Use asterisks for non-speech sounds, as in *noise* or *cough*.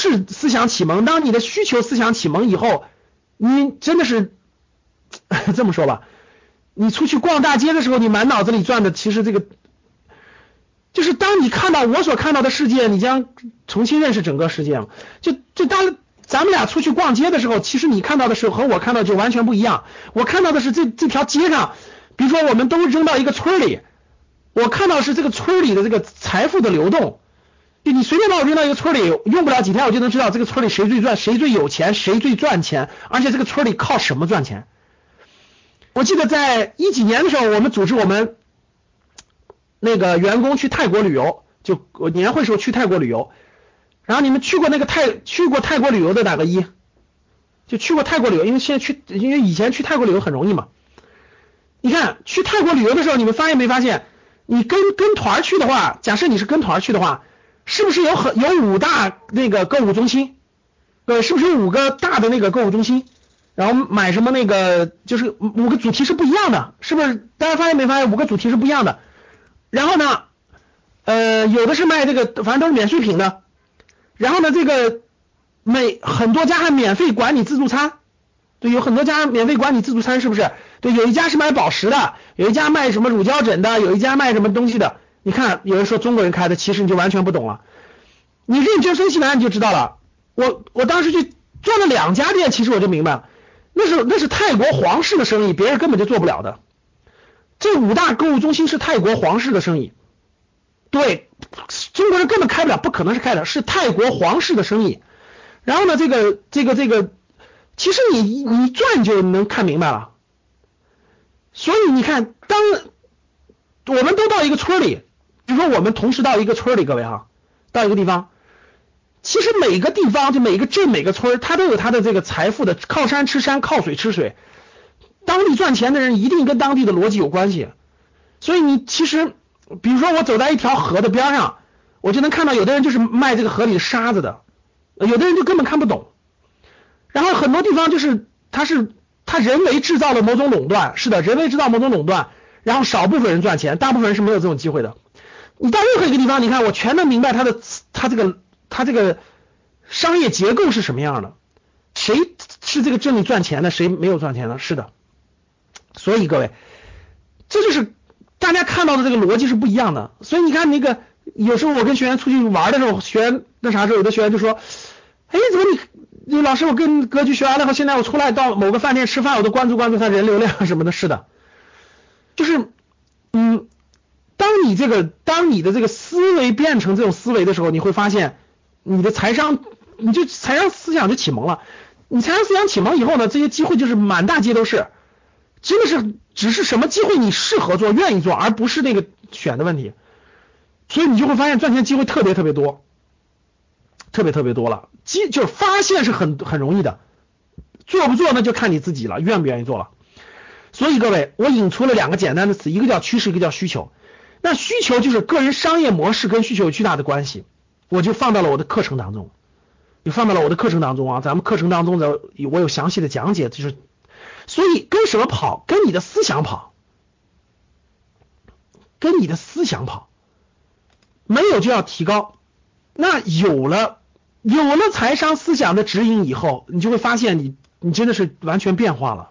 是思想启蒙，当你的需求思想启蒙以后，你真的是 *laughs* 这么说吧？你出去逛大街的时候，你满脑子里转的其实这个，就是当你看到我所看到的世界，你将重新认识整个世界。就就当咱们俩出去逛街的时候，其实你看到的时候和我看到就完全不一样。我看到的是这这条街上，比如说我们都扔到一个村里，我看到是这个村里的这个财富的流动。就你随便把我扔到一个村里，用不了几天我就能知道这个村里谁最赚，谁最有钱，谁最赚钱，而且这个村里靠什么赚钱。我记得在一几年的时候，我们组织我们那个员工去泰国旅游，就年会时候去泰国旅游。然后你们去过那个泰去过泰国旅游的打个一，就去过泰国旅游，因为现在去，因为以前去泰国旅游很容易嘛。你看去泰国旅游的时候，你们发现没发现？你跟跟团去的话，假设你是跟团去的话。是不是有很有五大那个购物中心？对，是不是有五个大的那个购物中心？然后买什么那个就是五个主题是不一样的，是不是？大家发现没发现五个主题是不一样的？然后呢，呃，有的是卖这个，反正都是免税品的。然后呢，这个每很多家还免费管理自助餐，对，有很多家免费管理自助餐，是不是？对，有一家是卖宝石的，有一家卖什么乳胶枕的，有一家卖什么东西的。你看，有人说中国人开的，其实你就完全不懂了。你认真分析完你就知道了。我我当时去做了两家店，其实我就明白了，那是那是泰国皇室的生意，别人根本就做不了的。这五大购物中心是泰国皇室的生意，对，中国人根本开不了，不可能是开的，是泰国皇室的生意。然后呢，这个这个这个，其实你你转就能看明白了。所以你看，当我们都到一个村里。比如说，我们同时到一个村里，各位哈，到一个地方，其实每个地方就每个镇、每个村，它都有它的这个财富的靠山吃山，靠水吃水。当地赚钱的人一定跟当地的逻辑有关系。所以你其实，比如说我走在一条河的边上，我就能看到有的人就是卖这个河里的沙子的，有的人就根本看不懂。然后很多地方就是它是它人为制造了某种垄断，是的，人为制造某种垄断，然后少部分人赚钱，大部分人是没有这种机会的。你到任何一个地方，你看我全能明白它的它这个它这个商业结构是什么样的，谁是这个镇里赚钱的，谁没有赚钱的？是的，所以各位，这就是大家看到的这个逻辑是不一样的。所以你看那个有时候我跟学员出去玩的时候，学员那啥时候，有的学员就说：“哎，怎么你你老师我跟格局学完了后，现在我出来到某个饭店吃饭，我都关注关注他人流量什么的。”是的，就是嗯。你这个，当你的这个思维变成这种思维的时候，你会发现你的财商，你就财商思想就启蒙了。你财商思想启蒙以后呢，这些机会就是满大街都是，真的是只是什么机会你适合做、愿意做，而不是那个选的问题。所以你就会发现赚钱机会特别特别多，特别特别多了。机就是发现是很很容易的，做不做那就看你自己了，愿不愿意做了。所以各位，我引出了两个简单的词，一个叫趋势，一个叫需求。那需求就是个人商业模式跟需求有巨大的关系，我就放到了我的课程当中，就放到了我的课程当中啊。咱们课程当中的我有详细的讲解，就是所以跟什么跑？跟你的思想跑，跟你的思想跑，没有就要提高。那有了有了财商思想的指引以后，你就会发现你你真的是完全变化了。